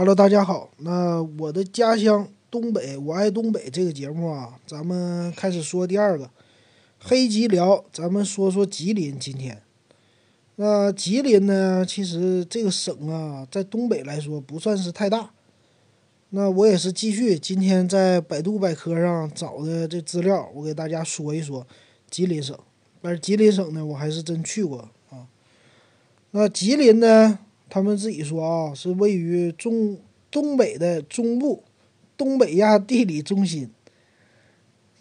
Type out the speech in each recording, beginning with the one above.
Hello，大家好。那我的家乡东北，我爱东北这个节目啊，咱们开始说第二个黑吉辽。咱们说说吉林。今天，那吉林呢，其实这个省啊，在东北来说不算是太大。那我也是继续今天在百度百科上找的这资料，我给大家说一说吉林省。但是吉林省呢，我还是真去过啊。那吉林呢？他们自己说啊，是位于中东北的中部，东北亚地理中心，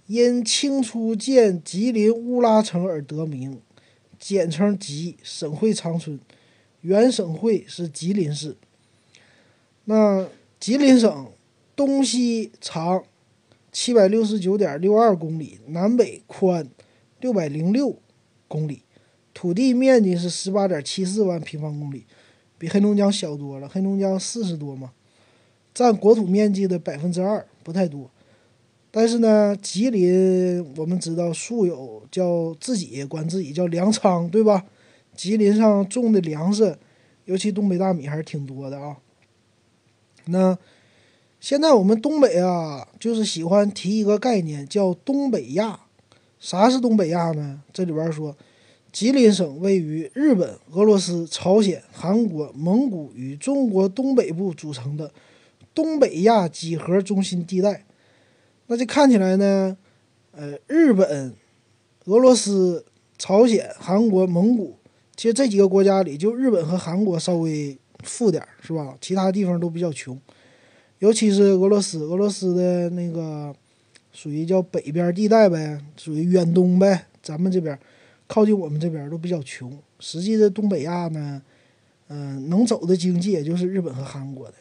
因清初建吉林乌拉城而得名，简称吉。省会长春，原省会是吉林市。那吉林省东西长七百六十九点六二公里，南北宽六百零六公里，土地面积是十八点七四万平方公里。比黑龙江小多了，黑龙江四十多嘛，占国土面积的百分之二，不太多。但是呢，吉林我们知道素有叫自己管自己叫粮仓，对吧？吉林上种的粮食，尤其东北大米还是挺多的啊。那现在我们东北啊，就是喜欢提一个概念叫东北亚。啥是东北亚呢？这里边说。吉林省位于日本、俄罗斯、朝鲜、韩国、蒙古与中国东北部组成的东北亚几何中心地带。那这看起来呢，呃，日本、俄罗斯、朝鲜、韩国、蒙古，其实这几个国家里，就日本和韩国稍微富点儿，是吧？其他地方都比较穷，尤其是俄罗斯，俄罗斯的那个属于叫北边地带呗，属于远东呗，咱们这边。靠近我们这边都比较穷，实际的东北亚呢，嗯，能走的经济也就是日本和韩国的。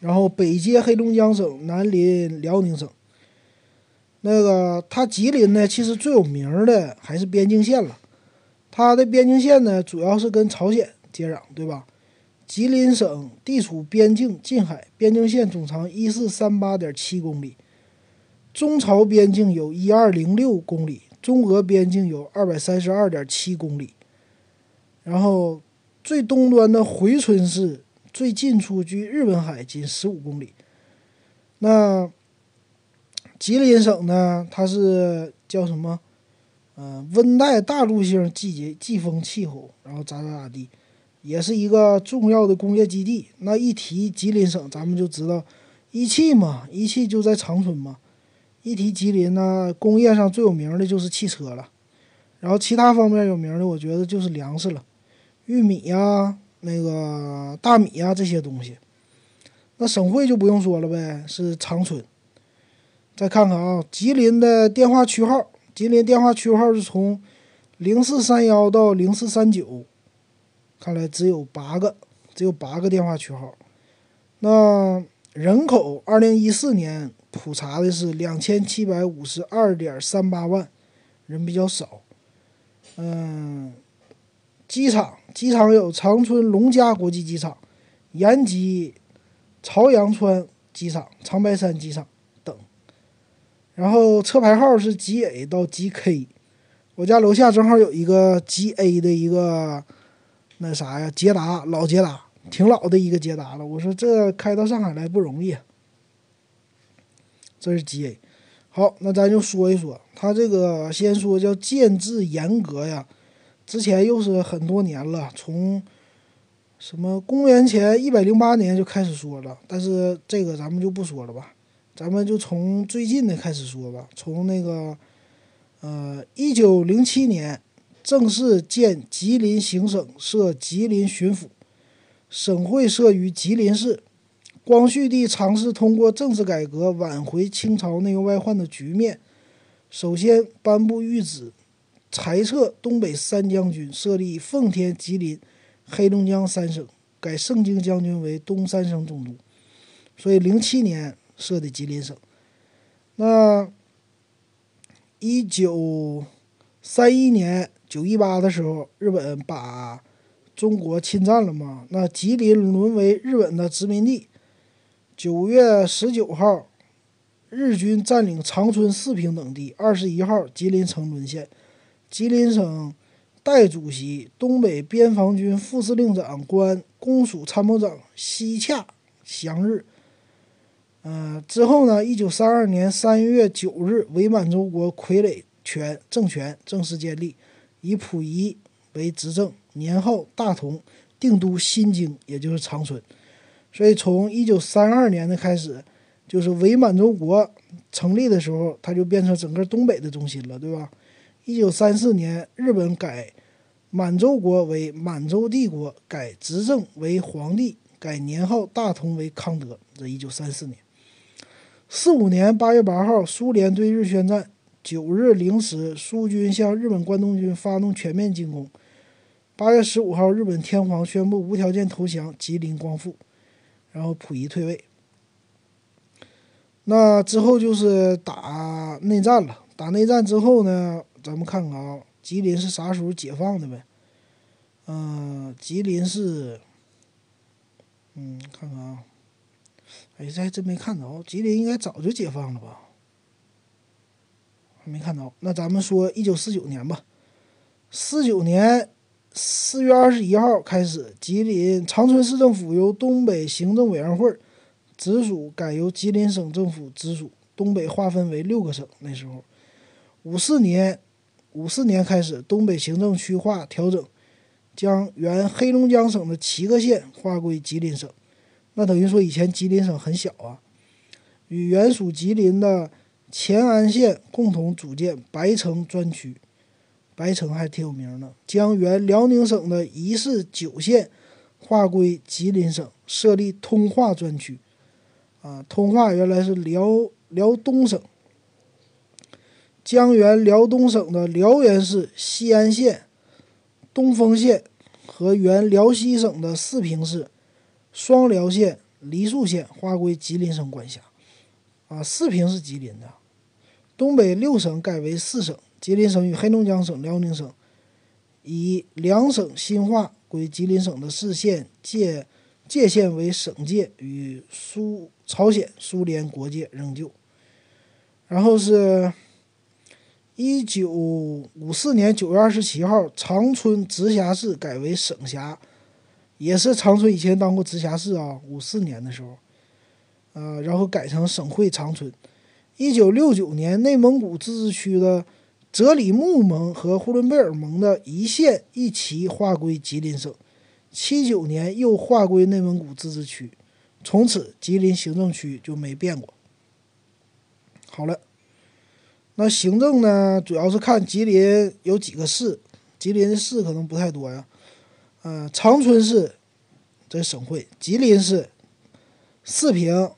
然后北接黑龙江省，南临辽宁省。那个它吉林呢，其实最有名的还是边境线了。它的边境线呢，主要是跟朝鲜接壤，对吧？吉林省地处边境近海，边境线总长一四三八点七公里，中朝边境有一二零六公里。中俄边境有二百三十二点七公里，然后最东端的回春市最近处距日本海仅十五公里。那吉林省呢？它是叫什么？嗯，温带大陆性季节季风气候，然后咋咋咋地，也是一个重要的工业基地。那一提吉林省，咱们就知道一汽嘛，一汽就在长春嘛。一提吉林呢，工业上最有名的就是汽车了，然后其他方面有名的，我觉得就是粮食了，玉米呀、那个大米呀这些东西。那省会就不用说了呗，是长春。再看看啊，吉林的电话区号，吉林电话区号是从零四三幺到零四三九，看来只有八个，只有八个电话区号。那人口，二零一四年。普查的是两千七百五十二点三八万人，比较少。嗯，机场机场有长春龙嘉国际机场、延吉朝阳川机场、长白山机场等。然后车牌号是 G A 到 G K。我家楼下正好有一个 G A 的一个那啥呀，捷达老捷达，挺老的一个捷达了。我说这开到上海来不容易。这是 G A，好，那咱就说一说它这个，先说叫建制严格呀。之前又是很多年了，从什么公元前一百零八年就开始说了，但是这个咱们就不说了吧，咱们就从最近的开始说吧。从那个呃一九零七年正式建吉林行省，设吉林巡抚，省会设于吉林市。光绪帝尝试通过政治改革挽回清朝内忧外患的局面，首先颁布谕旨，裁撤东北三将军，设立奉天、吉林、黑龙江三省，改盛京将军为东三省总督。所以，零七年设的吉林省。那一九三一年九一八的时候，日本把中国侵占了嘛？那吉林沦为日本的殖民地。九月十九号，日军占领长春、四平等地。二十一号，吉林城沦陷。吉林省代主席、东北边防军副司令长官、公署参谋长西洽祥日。嗯，之后呢，一九三二年三月九日，伪满洲国傀儡权政权正式建立，以溥仪为执政，年号大同，定都新京，也就是长春。所以从一九三二年的开始，就是伪满洲国成立的时候，它就变成整个东北的中心了，对吧？一九三四年，日本改满洲国为满洲帝国，改执政为皇帝，改年号大同为康德。这一九三四年。四五年八月八号，苏联对日宣战。九日零时，苏军向日本关东军发动全面进攻。八月十五号，日本天皇宣布无条件投降，吉林光复，然后溥仪退位。那之后就是打内战了。打内战之后呢，咱们看看啊，吉林是啥时候解放的呗？嗯，吉林是，嗯，看看啊。哎，这还真没看着，吉林应该早就解放了吧？还没看着。那咱们说一九四九年吧。四九年四月二十一号开始，吉林长春市政府由东北行政委员会直属改由吉林省政府直属，东北划分为六个省。那时候，五四年，五四年开始，东北行政区划调整，将原黑龙江省的七个县划归吉林省。那等于说，以前吉林省很小啊，与原属吉林的乾安县共同组建白城专区，白城还挺有名的。将原辽宁省的一市九县划归吉林省，设立通化专区。啊，通化原来是辽辽东省，将原辽东省的辽源市西安县、东丰县和原辽西省的四平市。双辽县、梨树县划归吉林省管辖，啊，四平是吉林的。东北六省改为四省，吉林省与黑龙江省、辽宁省以两省新划归吉林省的市县界界限为省界，与苏朝鲜、苏联国界仍旧。然后是一九五四年九月二十七号，长春直辖市改为省辖。也是长春以前当过直辖市啊，五四年的时候，呃，然后改成省会长春。一九六九年，内蒙古自治区的哲里木盟和呼伦贝尔盟的一县一旗划归吉林省。七九年又划归内蒙古自治区，从此吉林行政区就没变过。好了，那行政呢，主要是看吉林有几个市，吉林的市可能不太多呀。嗯，长春市这省会，吉林市、四平、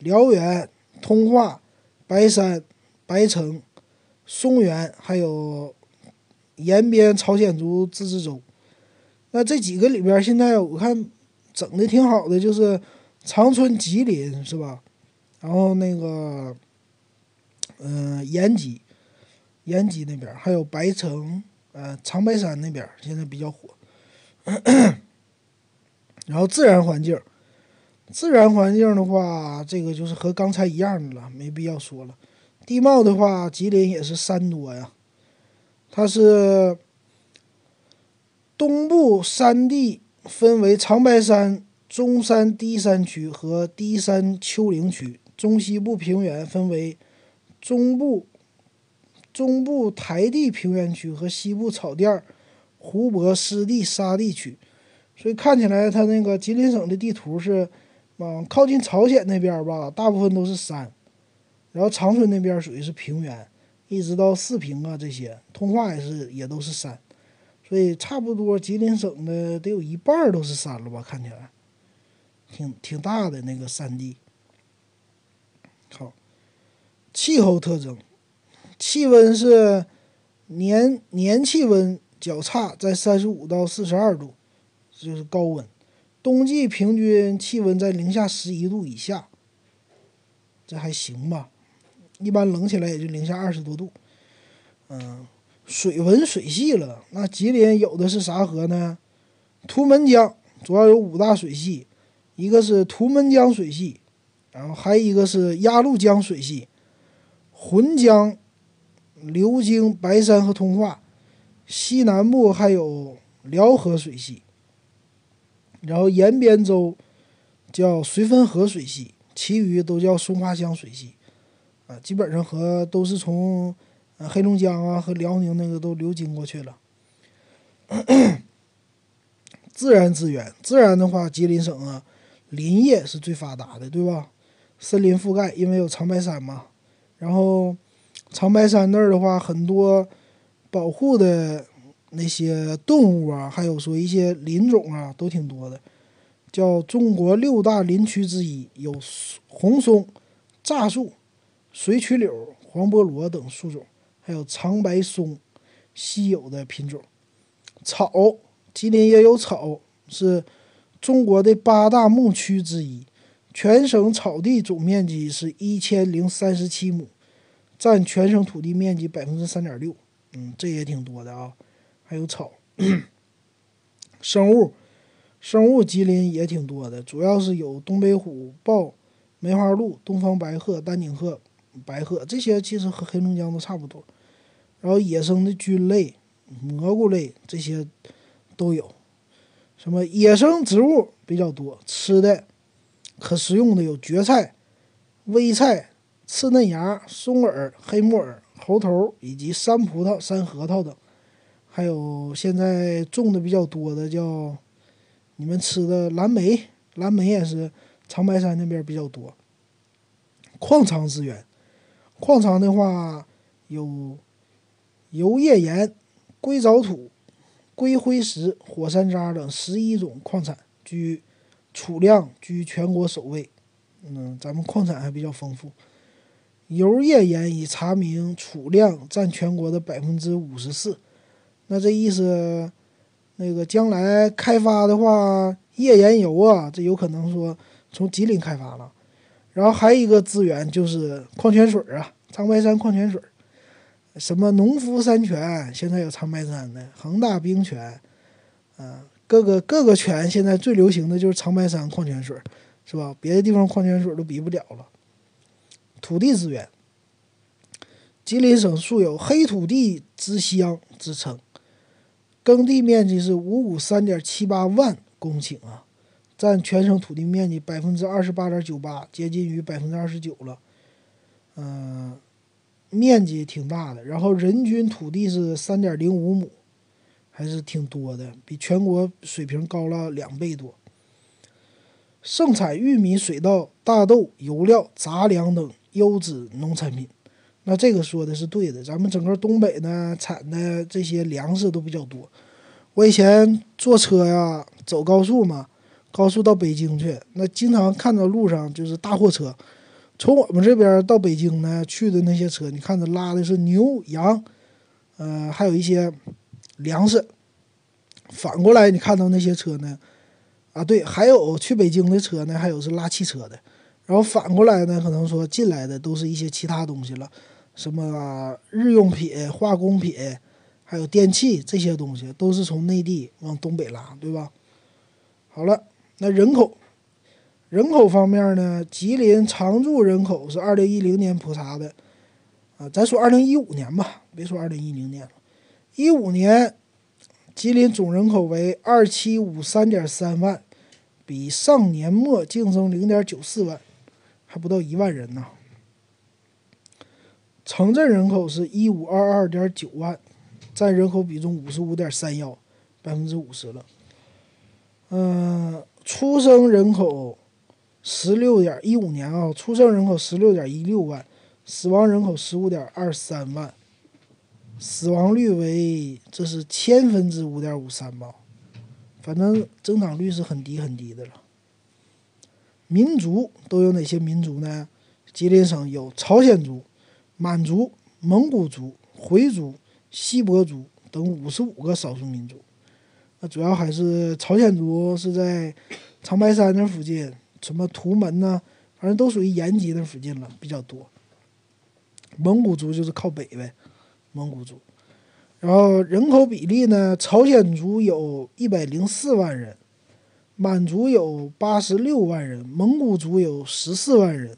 辽源、通化、白山、白城、松原，还有延边朝鲜族自治州。那这几个里边，现在我看整的挺好的，就是长春、吉林是吧？然后那个，嗯，延吉、延吉那边，还有白城、呃，长白山那边，现在比较火。然后自然环境，自然环境的话，这个就是和刚才一样的了，没必要说了。地貌的话，吉林也是山多呀，它是东部山地分为长白山、中山低山区和低山丘陵区，中西部平原分为中部中部台地平原区和西部草甸。湖泊、湿地、沙地区，所以看起来它那个吉林省的地图是往靠近朝鲜那边吧，大部分都是山，然后长春那边属于是平原，一直到四平啊这些，通化也是也都是山，所以差不多吉林省的得有一半都是山了吧？看起来，挺挺大的那个山地。好，气候特征，气温是年年气温。较差在三十五到四十二度，就是高温。冬季平均气温在零下十一度以下，这还行吧？一般冷起来也就零下二十多度。嗯，水文水系了，那吉林有的是啥河呢？图们江主要有五大水系，一个是图们江水系，然后还有一个是鸭绿江水系，浑江、流经白山和通化。西南部还有辽河水系，然后延边州叫绥芬河水系，其余都叫松花江水系，啊，基本上和都是从呃黑龙江啊和辽宁那个都流经过去了。自然资源，自然的话，吉林省啊，林业是最发达的，对吧？森林覆盖，因为有长白山嘛。然后长白山那儿的话，很多保护的那些动物啊，还有说一些林种啊，都挺多的。叫中国六大林区之一，有红松、柞树、水曲柳、黄菠萝等树种，还有长白松，稀有的品种。草，吉林也有草，是中国的八大牧区之一，全省草地总面积是一千零三十七亩，占全省土地面积百分之三点六。嗯，这也挺多的啊。还有草，生物。生物吉林也挺多的，主要是有东北虎豹、梅花鹿、东方白鹤、丹顶鹤、白鹤这些，其实和黑龙江都差不多。然后野生的菌类、蘑菇类这些都有。什么野生植物比较多，吃的可食用的有蕨菜、微菜、刺嫩芽、松耳、黑木耳、猴头以及山葡萄、山核桃等。还有现在种的比较多的叫。你们吃的蓝莓，蓝莓也是长白山那边比较多。矿藏资源，矿藏的话有油页岩、硅藻土、硅灰石、火山渣等十一种矿产，居储量居全国首位。嗯，咱们矿产还比较丰富。油页岩已查明储量占全国的百分之五十四，那这意思？那个将来开发的话，页岩油啊，这有可能说从吉林开发了。然后还有一个资源就是矿泉水啊，长白山矿泉水，什么农夫山泉，现在有长白山的恒大冰泉，啊，各个各个泉现在最流行的就是长白山矿泉水，是吧？别的地方矿泉水都比不了了。土地资源，吉林省素有“黑土地之乡”之称。耕地面积是五五三点七八万公顷啊，占全省土地面积百分之二十八点九八，接近于百分之二十九了。嗯，面积挺大的。然后人均土地是三点零五亩，还是挺多的，比全国水平高了两倍多。盛产玉米、水稻、大豆、油料、杂粮等优质农产品。那这个说的是对的，咱们整个东北呢产的这些粮食都比较多。我以前坐车呀，走高速嘛，高速到北京去，那经常看到路上就是大货车。从我们这边到北京呢，去的那些车，你看着拉的是牛羊，呃，还有一些粮食。反过来你看到那些车呢，啊，对，还有去北京的车呢，还有是拉汽车的。然后反过来呢，可能说进来的都是一些其他东西了。什么日用品、化工品，还有电器这些东西，都是从内地往东北拉，对吧？好了，那人口，人口方面呢？吉林常住人口是二零一零年普查的，啊，咱说二零一五年吧，别说二零一零年了。一五年，吉林总人口为二七五三点三万，比上年末净增零点九四万，还不到一万人呢。城镇人口是一五二二点九万，占人口比重五十五点三幺，百分之五十了。嗯，出生人口十六点一五年啊，出生人口十六点一六万，死亡人口十五点二三万，死亡率为这是千分之五点五三吧，反正增长率是很低很低的了。民族都有哪些民族呢？吉林省有朝鲜族。满族、蒙古族、回族、锡伯族等五十五个少数民族，那主要还是朝鲜族是在长白山那附近，什么图门呢？反正都属于延吉那附近了，比较多。蒙古族就是靠北呗，蒙古族。然后人口比例呢，朝鲜族有一百零四万人，满族有八十六万人，蒙古族有十四万人。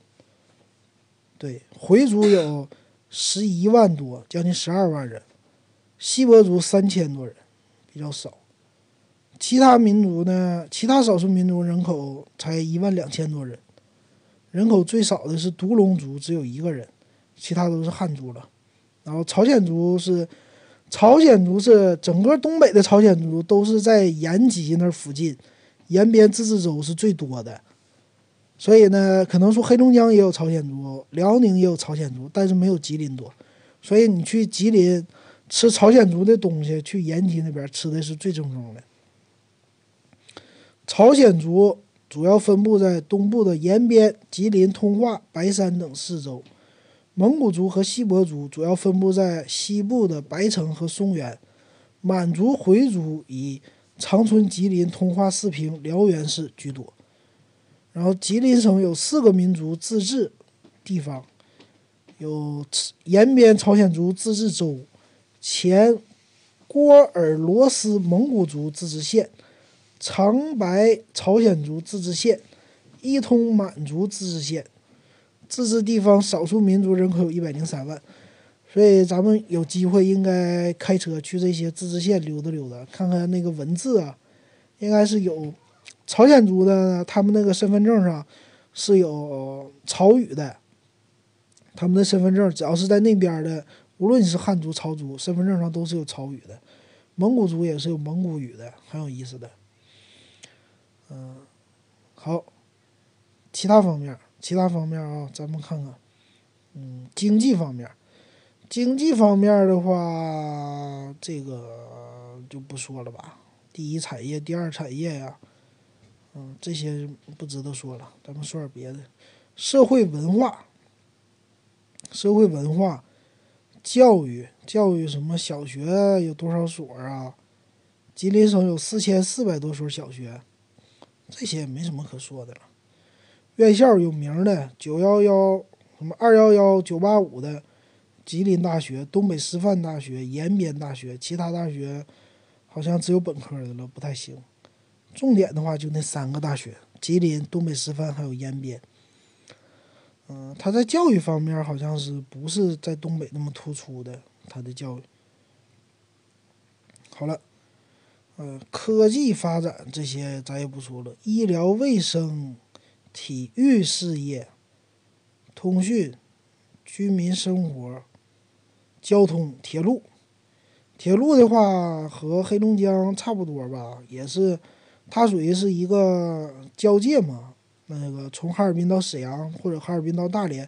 对，回族有十一万多，将近十二万人；锡伯族三千多人，比较少。其他民族呢？其他少数民族人口才一万两千多人，人口最少的是独龙族，只有一个人，其他都是汉族了。然后朝鲜族是，朝鲜族是整个东北的朝鲜族都是在延吉那附近，延边自治州是最多的。所以呢，可能说黑龙江也有朝鲜族，辽宁也有朝鲜族，但是没有吉林多。所以你去吉林吃朝鲜族的东西，去延吉那边吃的是最正宗的。朝鲜族主要分布在东部的延边、吉林、通化、白山等四州，蒙古族和锡伯族主要分布在西部的白城和松原，满族、回族以长春、吉林、通化、四平、辽源市居多。然后，吉林省有四个民族自治地方，有延边朝鲜族自治州、前郭尔罗斯蒙古族自治县。长白朝鲜族自治县、伊通满族自治县，自治地方少数民族人口有一百零三万，所以咱们有机会应该开车去这些自治县溜达溜达，看看那个文字啊，应该是有朝鲜族的，他们那个身份证上是有朝语的，他们的身份证只要是在那边的，无论你是汉族、朝族，身份证上都是有朝语的，蒙古族也是有蒙古语的，很有意思的。嗯，好，其他方面，其他方面啊，咱们看看，嗯，经济方面，经济方面的话，这个就不说了吧。第一产业、第二产业呀，嗯，这些不值得说了。咱们说点别的，社会文化，社会文化，教育，教育什么？小学有多少所啊？吉林省有四千四百多所小学。这些没什么可说的了。院校有名的，九幺幺、什么二幺幺、九八五的，吉林大学、东北师范大学、延边大学，其他大学好像只有本科的了，不太行。重点的话就那三个大学：吉林、东北师范还有延边。嗯，他在教育方面好像是不是在东北那么突出的，他的教育。好了。呃，科技发展这些咱也不说了，医疗卫生、体育事业、通讯、居民生活、交通、铁路。铁路的话和黑龙江差不多吧，也是，它属于是一个交界嘛。那个从哈尔滨到沈阳或者哈尔滨到大连、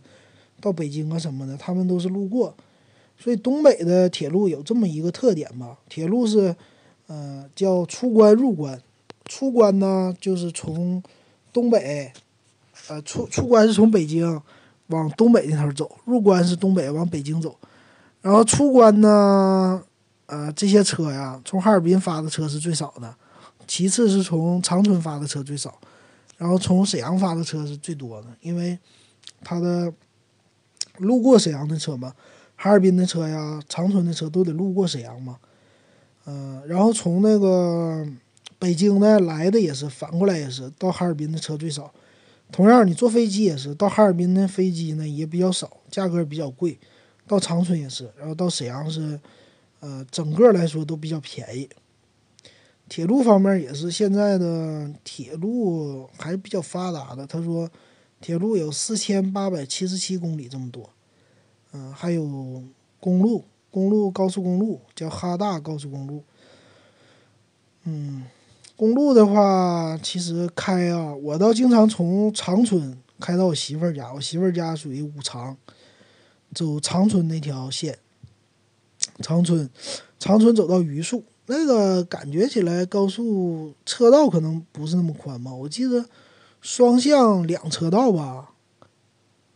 到北京啊什么的，他们都是路过。所以东北的铁路有这么一个特点吧，铁路是。嗯，叫出关入关，出关呢就是从东北，呃，出出关是从北京往东北那头走，入关是东北往北京走。然后出关呢，呃，这些车呀，从哈尔滨发的车是最少的，其次是从长春发的车最少，然后从沈阳发的车是最多的，因为它的路过沈阳的车嘛，哈尔滨的车呀，长春的车都得路过沈阳嘛。嗯，然后从那个北京呢来的也是，反过来也是到哈尔滨的车最少。同样，你坐飞机也是到哈尔滨的飞机呢也比较少，价格比较贵。到长春也是，然后到沈阳是，呃，整个来说都比较便宜。铁路方面也是，现在的铁路还是比较发达的。他说，铁路有四千八百七十七公里这么多，嗯，还有公路。公路高速公路叫哈大高速公路，嗯，公路的话，其实开啊，我倒经常从长春开到我媳妇儿家，我媳妇儿家属于五常，走长春那条线，长春，长春走到榆树，那个感觉起来高速车道可能不是那么宽吧，我记得双向两车道吧，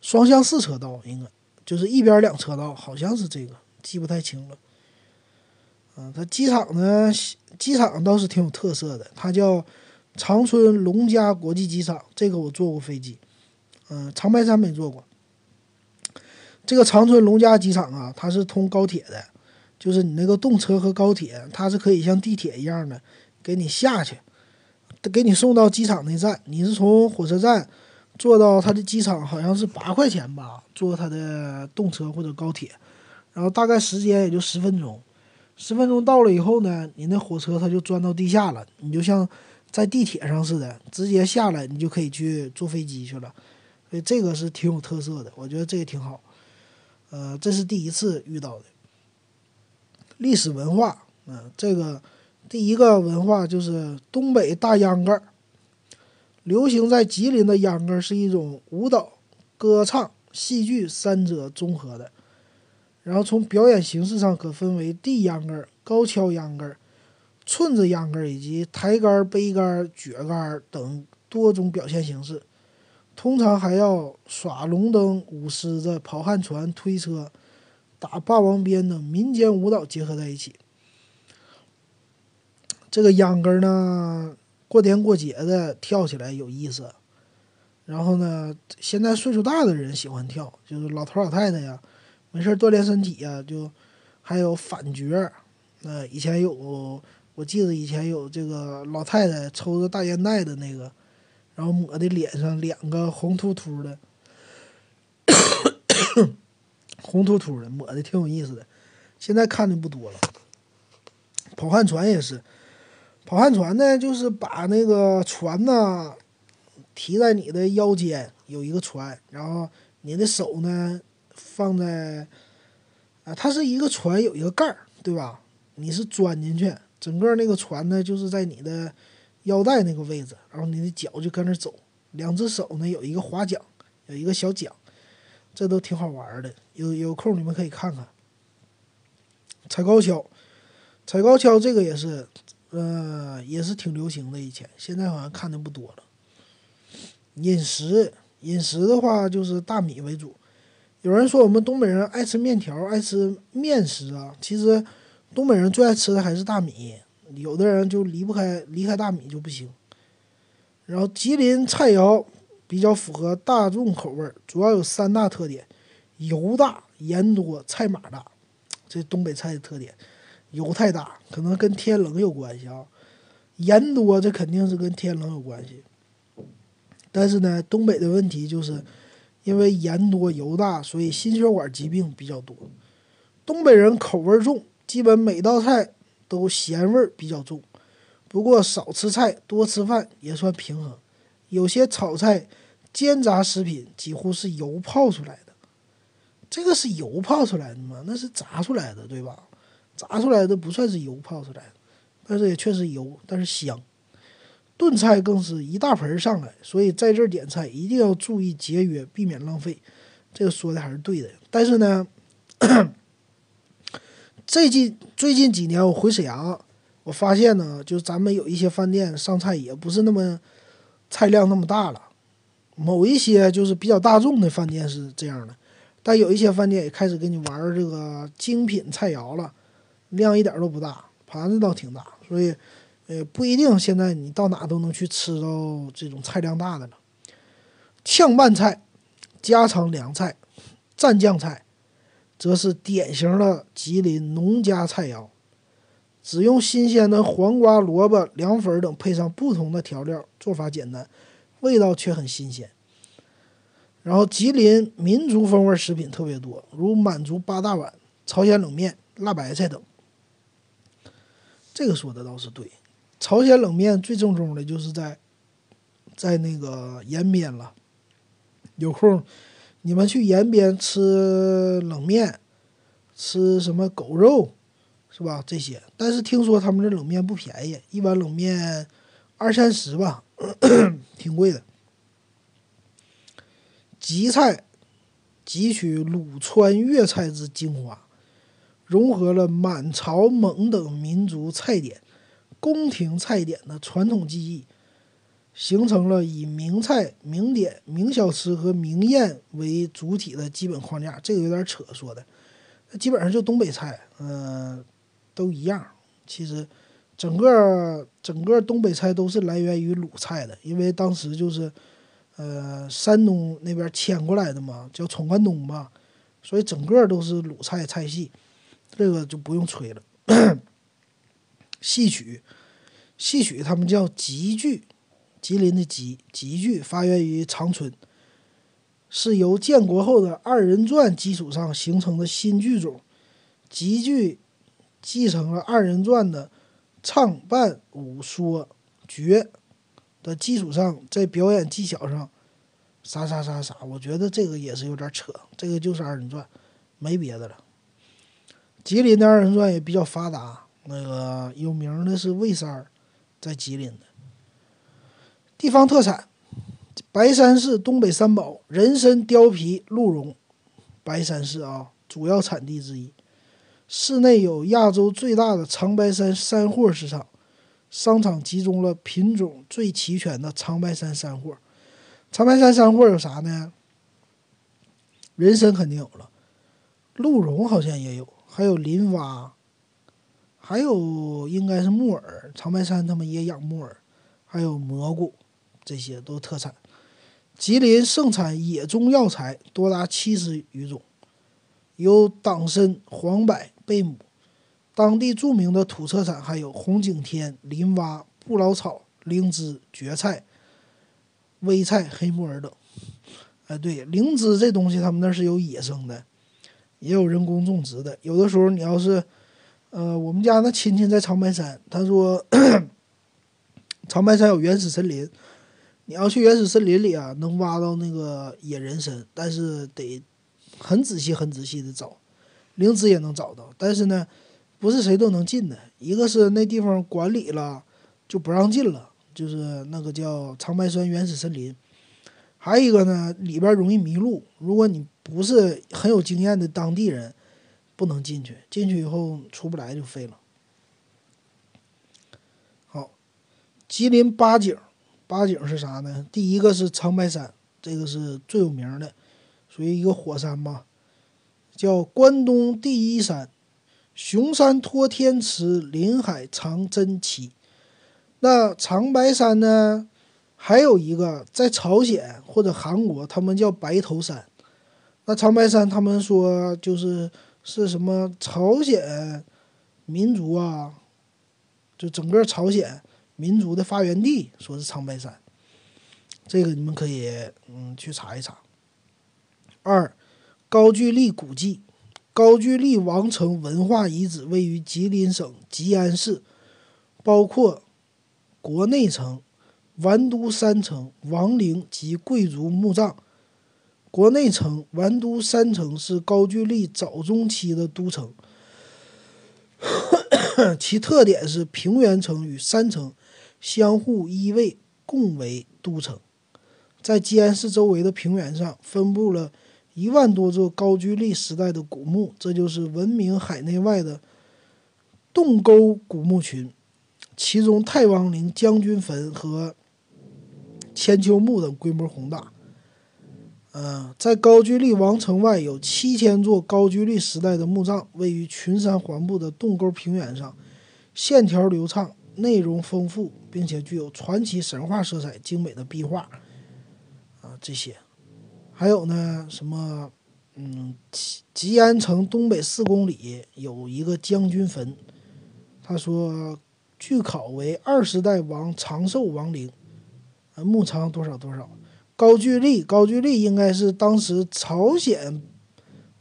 双向四车道应该就是一边两车道，好像是这个。记不太清了，啊，它机场呢，机场倒是挺有特色的，它叫长春龙嘉国际机场。这个我坐过飞机，嗯，长白山没坐过。这个长春龙嘉机场啊，它是通高铁的，就是你那个动车和高铁，它是可以像地铁一样的给你下去，给你送到机场那站。你是从火车站坐到它的机场，好像是八块钱吧，坐它的动车或者高铁。然后大概时间也就十分钟，十分钟到了以后呢，你那火车它就钻到地下了，你就像在地铁上似的，直接下来你就可以去坐飞机去了。所以这个是挺有特色的，我觉得这个挺好。呃，这是第一次遇到的历史文化。嗯，这个第一个文化就是东北大秧歌，流行在吉林的秧歌是一种舞蹈、歌唱、戏剧三者综合的。然后从表演形式上可分为地秧歌、高跷秧歌、寸子秧歌以及抬杆、背杆、撅杆等多种表现形式。通常还要耍龙灯、舞狮子、跑旱船、推车、打霸王鞭等民间舞蹈结合在一起。这个秧歌呢，过年过节的跳起来有意思。然后呢，现在岁数大的人喜欢跳，就是老头老太太呀，没事锻炼身体呀，就还有反角。那以前有，我记得以前有这个老太太抽着大烟袋的那个。然后抹的脸上两个红秃秃的，红秃秃的抹的挺有意思的。现在看的不多了。跑旱船也是，跑旱船呢，就是把那个船呢提在你的腰间，有一个船，然后你的手呢放在啊，它是一个船，有一个盖儿，对吧？你是钻进去，整个那个船呢就是在你的。腰带那个位置，然后你的脚就跟那走，两只手呢有一个划桨，有一个小桨，这都挺好玩的。有有空你们可以看看。踩高跷，踩高跷这个也是，呃，也是挺流行的。以前现在好像看的不多了。饮食，饮食的话就是大米为主。有人说我们东北人爱吃面条，爱吃面食啊，其实东北人最爱吃的还是大米。有的人就离不开离开大米就不行。然后吉林菜肴比较符合大众口味，主要有三大特点：油大、盐多、菜码大。这东北菜的特点，油太大，可能跟天冷有关系啊；盐多，这肯定是跟天冷有关系。但是呢，东北的问题就是因为盐多油大，所以心血管疾病比较多。东北人口味重，基本每道菜。都咸味比较重，不过少吃菜多吃饭也算平衡。有些炒菜、煎炸食品几乎是油泡出来的，这个是油泡出来的吗？那是炸出来的，对吧？炸出来的不算是油泡出来的，但是也确实油，但是香。炖菜更是一大盆上来，所以在这儿点菜一定要注意节约，避免浪费。这个说的还是对的，但是呢。最近最近几年，我回沈阳，我发现呢，就咱们有一些饭店上菜也不是那么菜量那么大了。某一些就是比较大众的饭店是这样的，但有一些饭店也开始给你玩这个精品菜肴了，量一点都不大，盘子倒挺大，所以呃不一定现在你到哪都能去吃到这种菜量大的了。炝拌菜、家常凉菜、蘸酱菜。则是典型的吉林农家菜肴，只用新鲜的黄瓜、萝卜、凉粉等，配上不同的调料，做法简单，味道却很新鲜。然后，吉林民族风味食品特别多，如满族八大碗、朝鲜冷面、辣白菜等。这个说的倒是对，朝鲜冷面最正宗的就是在在那个延边了，有空。你们去延边吃冷面，吃什么狗肉，是吧？这些，但是听说他们这冷面不便宜，一碗冷面二三十吧，挺贵的。吉菜汲取鲁川粤菜之精华，融合了满朝蒙等民族菜点、宫廷菜点的传统技艺。形成了以名菜、名点、名小吃和名宴为主体的基本框架，这个有点扯说的，基本上就东北菜，嗯，都一样。其实，整个整个东北菜都是来源于鲁菜的，因为当时就是，呃，山东那边迁过来的嘛，叫闯关东嘛，所以整个都是鲁菜菜系，这个就不用吹了。戏曲，戏曲他们叫集剧。吉林的吉吉剧发源于长春，是由建国后的二人转基础上形成的新剧种。吉剧继承了二人转的唱伴舞说绝的基础上，在表演技巧上啥啥啥啥，我觉得这个也是有点扯。这个就是二人转，没别的了。吉林的二人转也比较发达，那个有名的是魏三儿，在吉林的。地方特产：白山市东北三宝人参、貂皮、鹿茸。白山市啊，主要产地之一。市内有亚洲最大的长白山山货市场，商场集中了品种最齐全的长白山山货。长白山山货有啥呢？人参肯定有了，鹿茸好像也有，还有林蛙，还有应该是木耳。长白山他们也养木耳，还有蘑菇，这些都特产。吉林盛产野中药材多达七十余种，有党参、黄柏。贝母，当地著名的土特产还有红景天、林蛙、不老草、灵芝、蕨菜、微菜、黑木耳等。哎，对，灵芝这东西他们那是有野生的，也有人工种植的。有的时候你要是，呃，我们家那亲戚在长白山，他说 长白山有原始森林，你要去原始森林里啊，能挖到那个野人参，但是得很仔细、很仔细的找。灵芝也能找到，但是呢，不是谁都能进的。一个是那地方管理了，就不让进了，就是那个叫长白山原始森林。还有一个呢，里边容易迷路，如果你不是很有经验的当地人，不能进去。进去以后出不来就废了。好，吉林八景，八景是啥呢？第一个是长白山，这个是最有名的，属于一个火山吧。叫关东第一山，雄山托天池，林海藏真奇。那长白山呢？还有一个在朝鲜或者韩国，他们叫白头山。那长白山，他们说就是是什么朝鲜民族啊，就整个朝鲜民族的发源地，说是长白山。这个你们可以嗯去查一查。二。高句丽古迹，高句丽王城文化遗址位于吉林省吉安市，包括国内城、完都山城、王陵及贵族墓葬。国内城、完都山城是高句丽早中期的都城，其特点是平原城与山城相互依偎，共为都城。在吉安市周围的平原上分布了。一万多座高句丽时代的古墓，这就是闻名海内外的洞沟古墓群。其中太王陵将军坟和千秋墓等规模宏大。嗯，在高句丽王城外有七千座高句丽时代的墓葬，位于群山环布的洞沟平原上，线条流畅，内容丰富，并且具有传奇神话色彩，精美的壁画。啊，这些。还有呢，什么？嗯，吉吉安城东北四公里有一个将军坟，他说，据考为二十代王长寿王陵，呃，墓长多少多少。高句丽，高句丽应该是当时朝鲜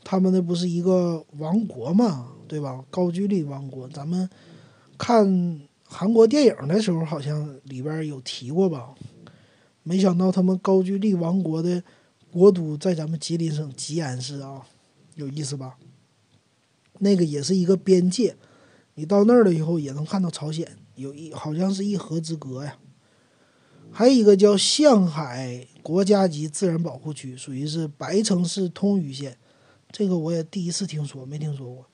他们那不是一个王国嘛，对吧？高句丽王国，咱们看韩国电影的时候好像里边有提过吧？没想到他们高句丽王国的。国都在咱们吉林省吉安市啊，有意思吧？那个也是一个边界，你到那儿了以后也能看到朝鲜，有一好像是一河之隔呀。还有一个叫象海国家级自然保护区，属于是白城市通榆县，这个我也第一次听说，没听说过，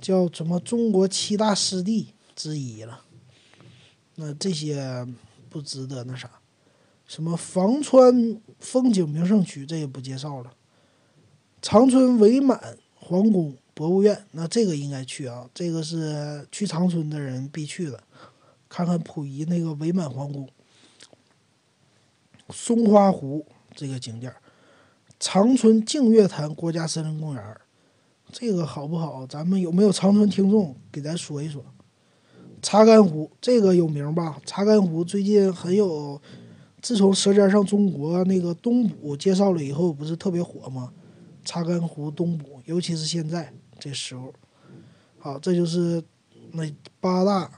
叫什么中国七大湿地之一了。那这些不值得那啥。什么房川风景名胜区，这也不介绍了。长春伪满皇宫博物院，那这个应该去啊，这个是去长春的人必去的，看看溥仪那个伪满皇宫。松花湖这个景点长春净月潭国家森林公园，这个好不好？咱们有没有长春听众给咱说一说？查干湖这个有名吧？查干湖最近很有。自从《舌尖上中国》那个东补介绍了以后，不是特别火吗？查干湖东补，尤其是现在这时候。好，这就是那八大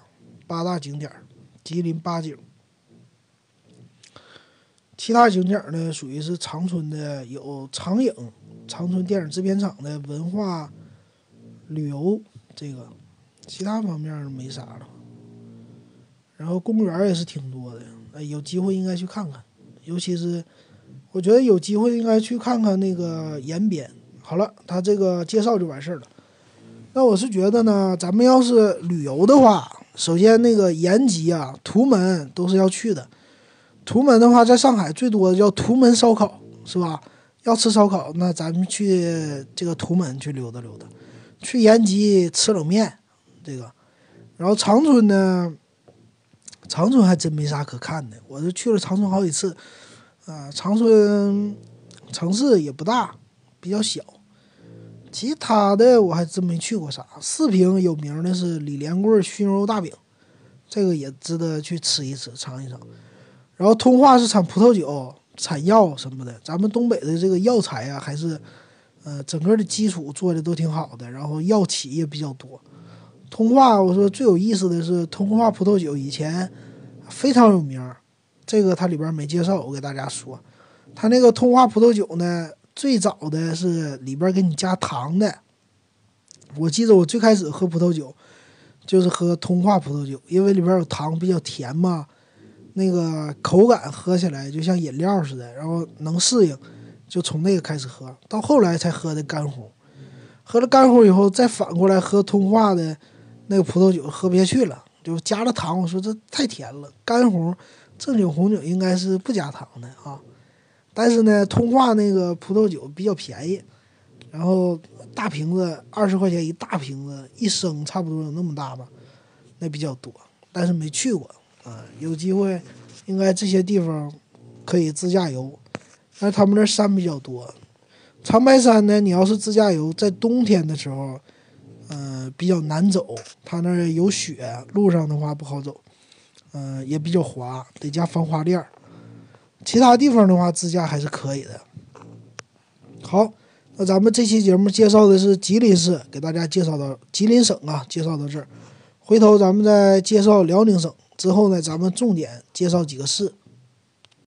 八大景点儿，吉林八景。其他景点呢，属于是长春的，有长影，长春电影制片厂的文化旅游这个，其他方面没啥了。然后公园也是挺多的，哎，有机会应该去看看，尤其是我觉得有机会应该去看看那个延边。好了，他这个介绍就完事儿了。那我是觉得呢，咱们要是旅游的话，首先那个延吉啊、图门都是要去的。图门的话，在上海最多的叫图门烧烤，是吧？要吃烧烤，那咱们去这个图门去溜达溜达。去延吉吃冷面，这个。然后长春呢，长春还真没啥可看的。我就去了长春好几次，啊，长春城市也不大，比较小。其他的我还真没去过啥。四平有名的是李连贵熏肉大饼，这个也值得去吃一吃，尝一尝。然后通化是产葡萄酒、产药什么的。咱们东北的这个药材啊，还是呃整个的基础做的都挺好的。然后药企也比较多。通化我说最有意思的是通化葡萄酒以前非常有名，这个它里边没介绍，我给大家说，它那个通化葡萄酒呢。最早的是里边给你加糖的，我记得我最开始喝葡萄酒，就是喝通化葡萄酒，因为里边有糖，比较甜嘛，那个口感喝起来就像饮料似的，然后能适应，就从那个开始喝，到后来才喝的干红，喝了干红以后，再反过来喝通化的那个葡萄酒，喝不下去了，就加了糖，我说这太甜了，干红正经红酒应该是不加糖的啊。但是呢，通化那个葡萄酒比较便宜，然后大瓶子二十块钱一大瓶子，一升差不多有那么大吧，那比较多，但是没去过啊，有机会应该这些地方可以自驾游，但是他们那山比较多，长白山呢，你要是自驾游，在冬天的时候，嗯，比较难走，它那有雪，路上的话不好走，嗯，也比较滑，得加防滑链。其他地方的话，自驾还是可以的。好，那咱们这期节目介绍的是吉林市，给大家介绍到吉林省啊，介绍到这儿。回头咱们再介绍辽宁省，之后呢，咱们重点介绍几个市。